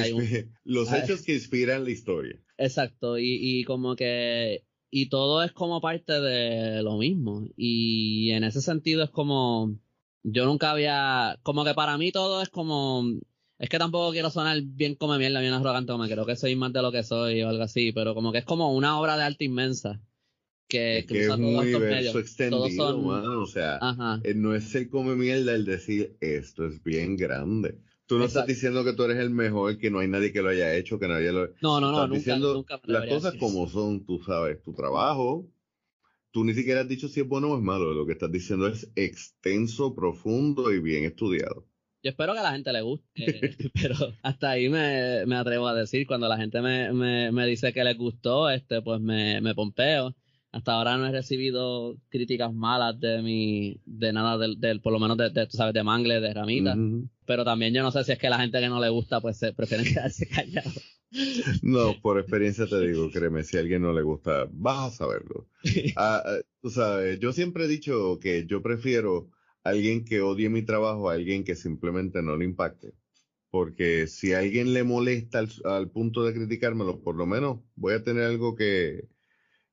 eso... los ah, hechos que inspiran la historia. Exacto, y, y como que... Y todo es como parte de lo mismo. Y en ese sentido es como... Yo nunca había... Como que para mí todo es como... Es que tampoco quiero sonar bien como mierda, bien arrogante, como creo que soy más de lo que soy o algo así, pero como que es como una obra de arte inmensa que, que es un universo extendido, o sea, eh, no es el come mierda el decir esto es bien grande. Tú no estás diciendo que tú eres el mejor, que no hay nadie que lo haya hecho, que nadie lo. No, no, no, estás diciendo las cosas como son, tú sabes, tu trabajo. Tú ni siquiera has dicho si es bueno o es malo. Lo que estás diciendo es extenso, profundo y bien estudiado. Yo espero que a la gente le guste, pero hasta ahí me, me, atrevo a decir. Cuando la gente me, me, me dice que les gustó, este, pues me, me pompeo hasta ahora no he recibido críticas malas de mi, de nada del, por lo menos de, tú sabes, de mangle, de ramita. Pero también yo no sé si es que la gente que no le gusta, pues se prefieren quedarse callados. No, por experiencia te digo, créeme, si a alguien no le gusta, vas a saberlo. Ah, ah, tú sabes, yo siempre he dicho que yo prefiero a alguien que odie mi trabajo a alguien que simplemente no le impacte. Porque si a alguien le molesta al punto de criticármelo, por lo menos voy a tener algo que,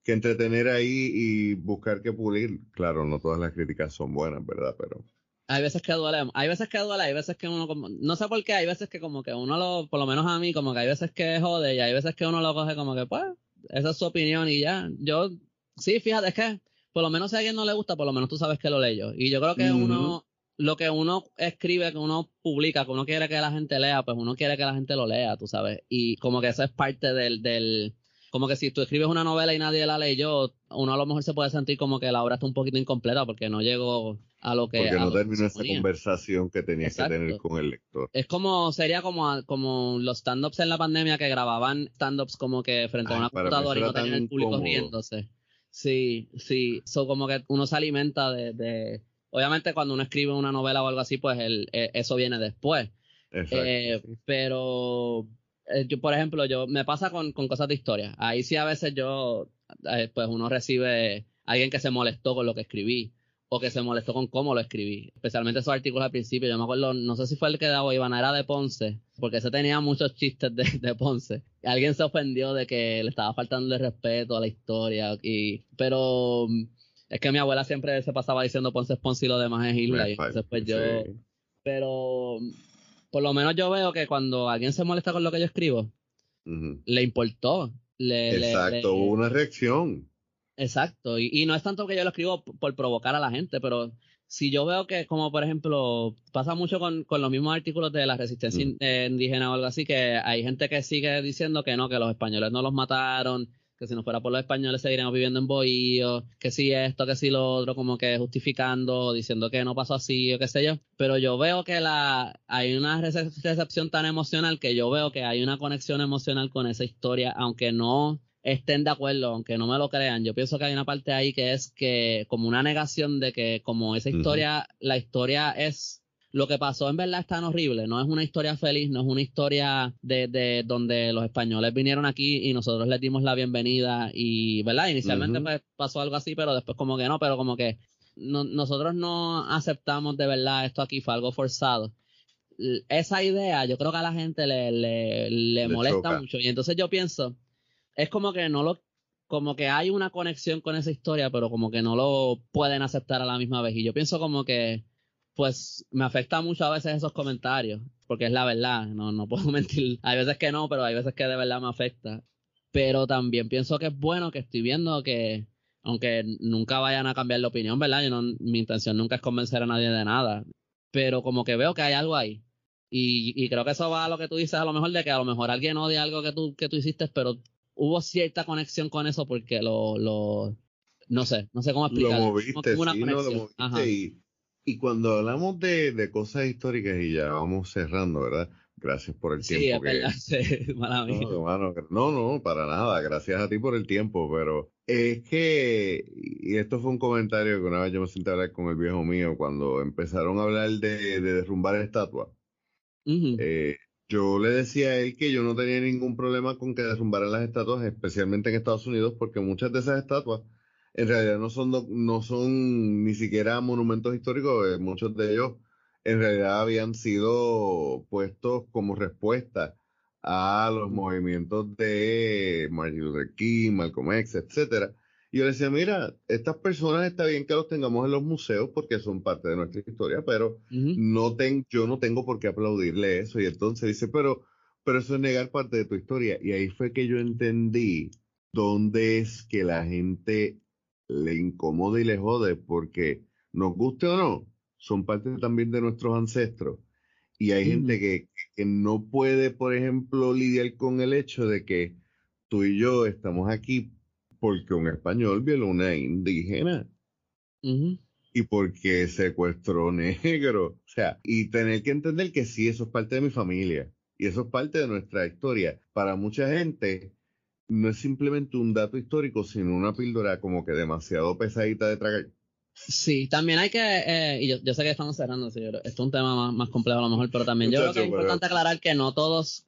que entretener ahí y buscar que pulir. Claro, no todas las críticas son buenas, ¿verdad? Pero hay veces que duele, hay veces que duele, hay veces que uno como, no sé por qué, hay veces que como que uno lo, por lo menos a mí, como que hay veces que jode y hay veces que uno lo coge como que pues, esa es su opinión y ya. Yo, sí, fíjate, es que por lo menos si a alguien no le gusta, por lo menos tú sabes que lo leyo. Y yo creo que uno, lo que uno escribe, que uno publica, que uno quiere que la gente lea, pues uno quiere que la gente lo lea, tú sabes. Y como que eso es parte del, del, como que si tú escribes una novela y nadie la leyó, uno a lo mejor se puede sentir como que la obra está un poquito incompleta porque no llegó a lo que... Porque no terminó esa conversación que tenías que tener con el lector. Es como, sería como, como los stand-ups en la pandemia que grababan stand-ups como que frente a una computadora y no tenían el público riéndose. Sí, sí. So como que uno se alimenta de, Obviamente cuando uno escribe una novela o algo así, pues el, e, eso viene después. Exacto, eh, Pero eh, yo, por ejemplo, yo me pasa con, con, cosas de historia. Ahí sí a veces yo, eh, pues uno recibe alguien que se molestó con lo que escribí o que se molestó con cómo lo escribí. Especialmente esos artículos al principio. Yo me acuerdo, no sé si fue el que daba Iván, era de Ponce, porque ese tenía muchos chistes de, de, Ponce. Alguien se ofendió de que le estaba faltando el respeto a la historia. Y, pero es que mi abuela siempre se pasaba diciendo Ponce es Ponce y lo demás es Isla. Y entonces pues yo... Pero por lo menos yo veo que cuando alguien se molesta con lo que yo escribo, le importó. Exacto, hubo una reacción. Exacto, y, no es tanto que yo lo escribo por provocar a la gente, pero si yo veo que, como por ejemplo, pasa mucho con, con los mismos artículos de la resistencia indígena o algo así, que hay gente que sigue diciendo que no, que los españoles no los mataron, que si no fuera por los españoles seguiríamos viviendo en bohío, que si esto, que si lo otro, como que justificando, diciendo que no pasó así o qué sé yo. Pero yo veo que la hay una recepción tan emocional que yo veo que hay una conexión emocional con esa historia, aunque no estén de acuerdo, aunque no me lo crean. Yo pienso que hay una parte ahí que es que como una negación de que como esa historia, la historia es lo que pasó en verdad es tan horrible, no es una historia feliz, no es una historia de, de donde los españoles vinieron aquí y nosotros les dimos la bienvenida y, ¿verdad? Inicialmente pues, pasó algo así, pero después como que no, pero como que nosotros no aceptamos de verdad esto aquí, fue algo forzado. Esa idea yo creo que a la gente le, le, molesta mucho y entonces yo pienso, es como que no lo como que hay una conexión con esa historia, pero como que no lo pueden aceptar a la misma vez. Y yo pienso como que pues me afecta mucho a veces esos comentarios, porque es la verdad, no, no puedo mentir. Hay veces que no, pero hay veces que de verdad me afecta. pero también pienso que es bueno que estoy viendo que, aunque nunca vayan a cambiar la opinión, ¿verdad? Yo no, mi intención nunca es convencer a nadie de nada, pero como que veo que hay algo ahí. Y, y, creo que eso va a lo que tú dices, a lo mejor de que a lo mejor alguien odia algo que tú, que tú hiciste, pero hubo cierta conexión con eso porque lo, lo no sé, no sé cómo explicarlo. Lo moviste, sí, no, lo moviste y, y, cuando hablamos de, de, cosas históricas y ya vamos cerrando, ¿verdad? Gracias por el tiempo. que, sí, no, no, no, para nada. Gracias a ti por el tiempo, pero es que, y esto fue un comentario que una vez yo me senté a hablar con el viejo mío cuando empezaron a hablar de, de derrumbar estatuas. eh, yo le decía a él que yo no tenía ningún problema con que derrumbaran las estatuas, especialmente en Estados Unidos, porque muchas de esas estatuas en realidad no son, no son ni siquiera monumentos históricos, eh, muchos de ellos en realidad habían sido puestos como respuesta a los movimientos de Martin Luther King, Malcolm X, etcétera. Y yo le decía, mira, estas personas está bien que los tengamos en los museos porque son parte de nuestra historia, pero no ten, yo no tengo por qué aplaudirle eso. Y entonces dice, pero, pero eso es negar parte de tu historia. Y ahí fue que yo entendí dónde es que la gente le incomoda y le jode porque nos guste o no, son parte también de nuestros ancestros. Y hay gente que, que, no puede, por ejemplo, lidiar con el hecho de que tú y yo estamos aquí porque un español violó una indígena. Y porque secuestró negro. O sea, y tener que entender que sí, eso es parte de mi familia. Y eso es parte de nuestra historia. Para mucha gente, no es simplemente un dato histórico, sino una píldora como que demasiado pesadita de tragar. Sí, también hay que, eh, y yo, sé que estamos cerrando, esto es un tema más, complejo a lo mejor, pero también yo creo que es importante aclarar que no todos,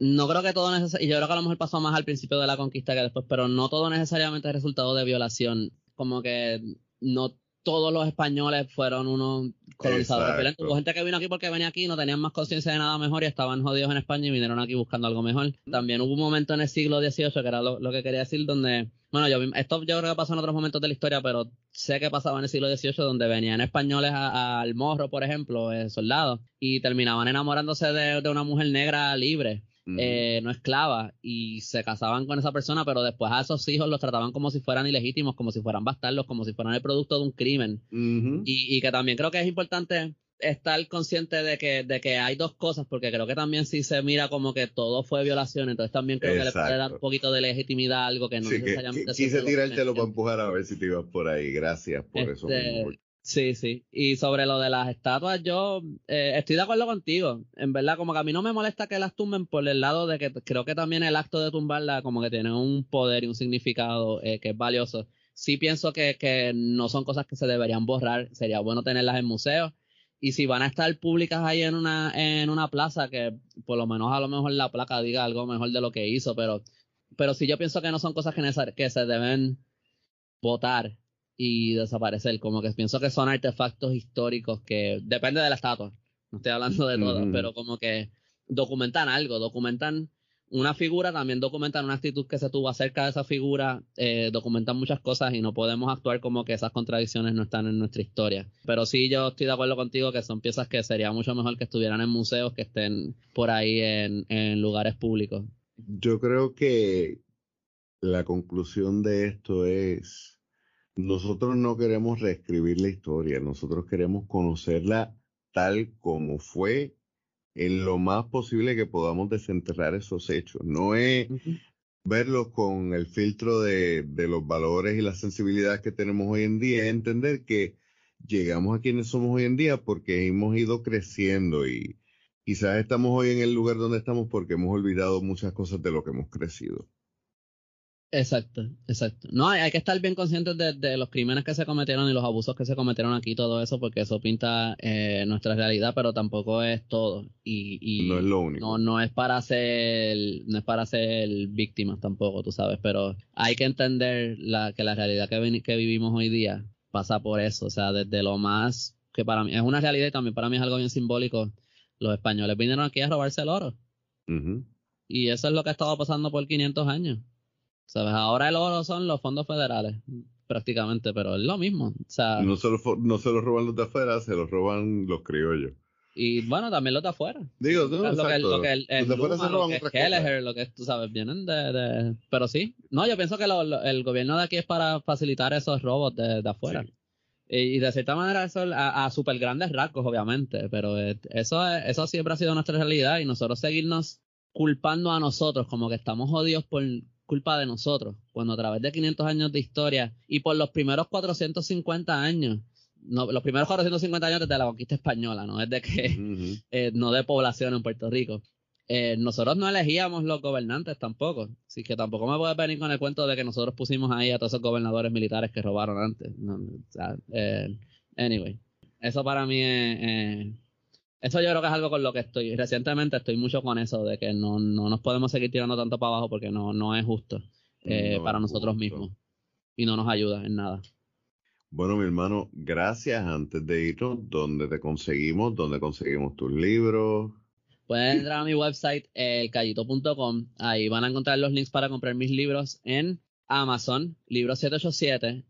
no creo que todo necesariamente, y yo creo que a lo mejor pasó más al principio de la conquista que después, pero no todo necesariamente es resultado de violación, como que no todos los españoles fueron unos colonizadores Hubo gente que vino aquí porque venía aquí, no tenían más conciencia de nada mejor y estaban jodidos en España y vinieron aquí buscando algo mejor. También hubo un momento en el siglo XVIII, que era lo, lo que quería decir, donde bueno, yo, esto yo creo que pasó en otros momentos de la historia, pero sé que pasaba en el siglo XVIII, donde venían españoles al morro, por ejemplo, eh, soldados, y terminaban enamorándose de, una mujer negra libre. Eh, no esclava y se casaban con esa persona, pero después a esos hijos los trataban como si fueran ilegítimos, como si fueran bastardos, como si fueran el producto de un crimen. y, y, que también creo que es importante estar consciente de que, de que hay dos cosas, porque creo que también si se mira como que todo fue violación, entonces también creo que le puede dar un poquito de legitimidad a algo que no necesariamente... Que, quise tirártelo para empujar a ver si te ibas por ahí, gracias por eso. Sí, sí. Y sobre lo de las estatuas, yo eh, estoy de acuerdo contigo. En verdad, como que a mí no me molesta que las tumben por el lado de que creo que también el acto de tumbarla como que tiene un poder y un significado eh, que es valioso. Sí pienso que, que no son cosas que se deberían borrar. Sería bueno tenerlas en museos y si van a estar públicas ahí en una, en una plaza, que por lo menos a lo mejor la placa diga algo mejor de lo que hizo, pero, pero sí yo pienso que no son cosas que, que se deben votar y desaparecer, como que pienso que son artefactos históricos que depende de la estatua, no estoy hablando de todo, pero como que documentan algo, documentan una figura también documentan una actitud que se tuvo acerca de esa figura, eh, documentan muchas cosas y no podemos actuar como que esas contradicciones no están en nuestra historia. Pero sí, yo estoy de acuerdo contigo que son piezas que sería mucho mejor que estuvieran en museos, que estén por ahí en, en lugares públicos. Yo creo que la conclusión de esto es, nosotros no queremos reescribir la historia, nosotros queremos conocerla tal como fue en lo más posible que podamos desenterrar esos hechos. No es verlos con el filtro de, de, los valores y las sensibilidades que tenemos hoy en día, es entender que llegamos a quienes somos hoy en día porque hemos ido creciendo y quizás estamos hoy en el lugar donde estamos porque hemos olvidado muchas cosas de lo que hemos crecido. Exacto, exacto. No, hay, hay que estar bien conscientes de, los crímenes que se cometieron y los abusos que se cometieron aquí, todo eso, porque eso pinta eh, nuestra realidad, pero tampoco es todo. Y, y no es lo único. No, no es para ser, no es para ser víctimas tampoco, tú sabes, pero hay que entender la, que la realidad que, que vivimos hoy día pasa por eso, o sea, desde lo más, que para mí es una realidad y también para mí es algo bien simbólico, los españoles vinieron aquí a robarse el oro. Y eso es lo que ha estado pasando por 500 años. ¿Sabes? Ahora el oro son los fondos federales, prácticamente, pero es lo mismo. O sea, no, se lo, no se los roban los de afuera, se los roban los criollos. Y bueno, también los de afuera. Digo, tú, lo que, lo que el, el Los de afuera se lo roban que otras Kelleher, lo que tú sabes, vienen de, de- Pero sí, no, yo pienso que lo- lo- el gobierno de aquí es para facilitar esos robos de, de afuera. Sí. Y, y de cierta manera eso a, a super grandes rasgos, obviamente, pero eh, eso, es- eso siempre ha sido nuestra realidad y nosotros seguirnos culpando a nosotros como que estamos jodidos por culpa de nosotros, cuando a través de 500 años de historia y por los primeros 450 años, no, los primeros 450 años desde la conquista española, no desde que eh, no de población en Puerto Rico. Eh, nosotros no elegíamos los gobernantes tampoco, así que tampoco me puedes venir con el cuento de que nosotros pusimos ahí a todos esos gobernadores militares que robaron antes. No, no, o sea, eh, anyway, eso para mí es, eh, eso yo creo que es algo con lo que estoy, recientemente estoy mucho con eso, de que no, no nos podemos seguir tirando tanto para abajo porque no, no es justo eh, No para es nosotros justo. mismos y no nos ayuda en nada. Bueno, mi hermano, gracias. Antes de irnos, ¿dónde te conseguimos? ¿Dónde conseguimos tus libros? Pueden entrar a mi website, elcallito.com. Ahí van a encontrar los links para comprar mis libros en Amazon, libro 787.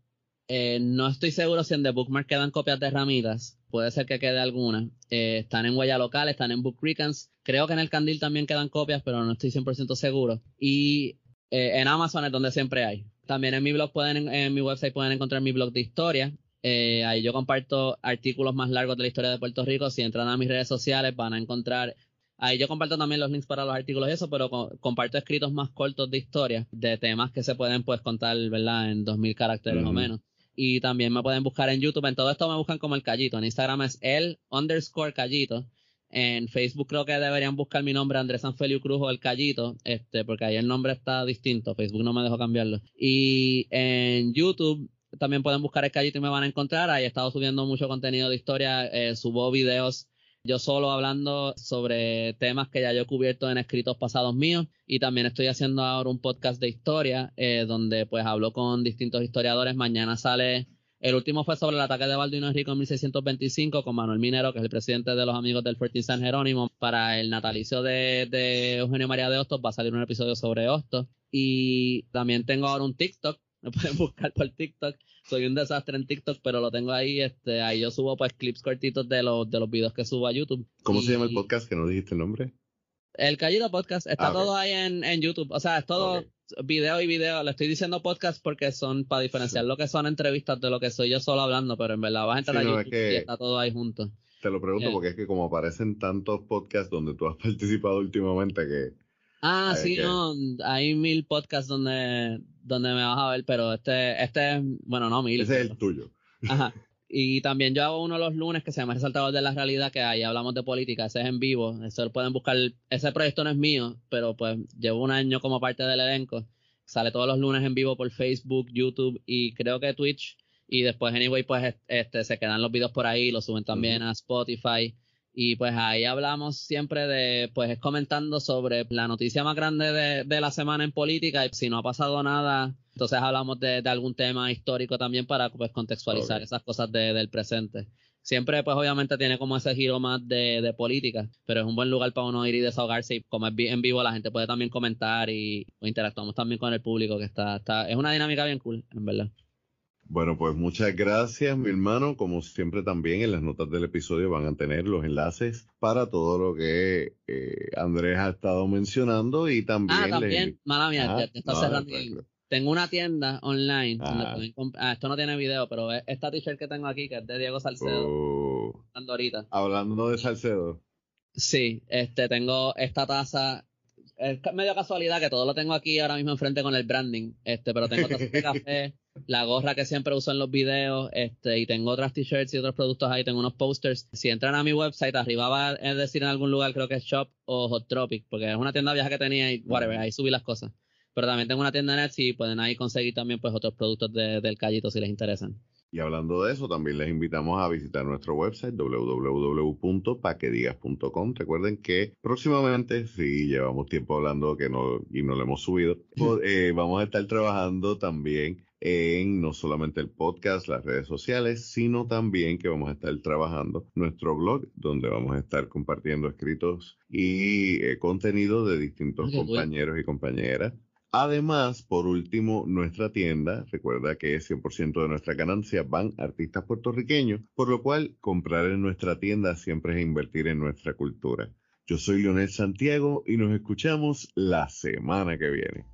Eh, no estoy seguro si en The Bookmark quedan copias de ramitas. Puede ser que quede alguna. Eh, están en Huella Local, están en Book Recons. Creo que en el Candil también quedan copias, pero no estoy 100% seguro. Y eh, en Amazon es donde siempre hay. También en mi blog pueden, en mi website pueden encontrar mi blog de historia. Eh, ahí yo comparto artículos más largos de la historia de Puerto Rico. Si entran a mis redes sociales van a encontrar Ahí yo comparto también los links para los artículos y eso, pero co- comparto escritos más cortos de historia, de temas que se pueden pues contar, ¿verdad? En 2000 caracteres o menos. Y también me pueden buscar en YouTube. En todo esto me buscan como el Callito. En Instagram es el underscore Callito. En Facebook creo que deberían buscar mi nombre Andrés Sanfelio Cruz o el Callito, este, porque ahí el nombre está distinto. Facebook no me dejó cambiarlo. Y en YouTube también pueden buscar el Callito y me van a encontrar. Ahí he estado subiendo mucho contenido de historia. eh, subo videos yo solo hablando sobre temas que ya yo he cubierto en escritos pasados míos y también estoy haciendo ahora un podcast de historia eh, donde pues hablo con distintos historiadores. Mañana sale, el último fue sobre el ataque de Balduino Enrico en 1625 con Manuel Minero, que es el presidente de los amigos del Fortín San Jerónimo. Para el natalicio de, de Eugenio María de Hostos va a salir un episodio sobre Hostos. Y también tengo ahora un TikTok, me pueden buscar por TikTok. Soy un desastre en TikTok, pero lo tengo ahí. Este, ahí yo subo pues clips cortitos de los, de los videos que subo a YouTube. ¿Cómo Y- se llama el podcast que no dijiste el nombre? El Callito Podcast. Está Ah, todo ahí en, en YouTube. O sea, es todo video y video. Le estoy diciendo podcast porque son para diferenciar lo que son entrevistas de lo que soy yo solo hablando, pero en verdad vas a entrar Sí, a no, es YouTube que- y está todo ahí junto. Te lo pregunto Yeah. porque es que como aparecen tantos podcasts donde tú has participado últimamente que... Ah, sí, que- no, hay mil podcasts donde, donde me vas a ver, pero este, este, bueno, no mil. Ese es el tuyo. Ajá. Y también yo hago uno los lunes que se llama Resaltador de la Realidad, que ahí hablamos de política, ese es en vivo, eso lo pueden buscar, ese proyecto no es mío, pero pues llevo un año como parte del elenco, sale todos los lunes en vivo por Facebook, YouTube y creo que Twitch, y después anyway pues este se quedan los videos por ahí, los suben también a Spotify, y pues ahí hablamos siempre de, pues es comentando sobre la noticia más grande de, de la semana en política, y si no ha pasado nada, entonces hablamos de, de algún tema histórico también para pues contextualizar esas cosas de- del presente. Siempre pues obviamente tiene como ese giro más de, de política, pero es un buen lugar para uno ir y desahogarse y como es en vivo la gente puede también comentar y o interactuamos también con el público que está, está, es una dinámica bien cool, en verdad. Bueno, pues muchas gracias, mi hermano. Como siempre también en las notas del episodio van a tener los enlaces para todo lo que eh, Andrés ha estado mencionando y también... Ah, también, mala mía, te está no, cerrando. Tengo una tienda online donde pueden ah, esto no tiene video, pero es esta t-shirt que tengo aquí, que es de Diego Salcedo, Oh, ahorita. hablando de Salcedo. Sí, este, tengo esta taza. Es medio casualidad que todo lo tengo aquí ahora mismo enfrente con el branding, este, pero tengo tazas de café, la gorra que siempre uso en los videos, este, y tengo otras t-shirts y otros productos ahí, tengo unos posters. Si entran a mi website, arriba va a decir en algún lugar, creo que es Shop o Hot Tropic, porque es una tienda vieja que tenía y whatever, ahí subí las cosas. Pero también tengo una tienda en Etsy y pueden ahí conseguir también pues otros productos de- del callito si les interesan. Y hablando de eso, también les invitamos a visitar nuestro website www.paquedigas.com. Recuerden que próximamente, si llevamos tiempo hablando que no y no lo hemos subido, eh, vamos a estar trabajando también en no solamente el podcast, las redes sociales, sino también que vamos a estar trabajando nuestro blog, donde vamos a estar compartiendo escritos y eh, contenido de distintos compañeros y compañeras Además, por último, nuestra tienda, recuerda que 100% de nuestra ganancia van artistas puertorriqueños, por lo cual comprar en nuestra tienda siempre es invertir en nuestra cultura. Yo soy Leonel Santiago y nos escuchamos la semana que viene.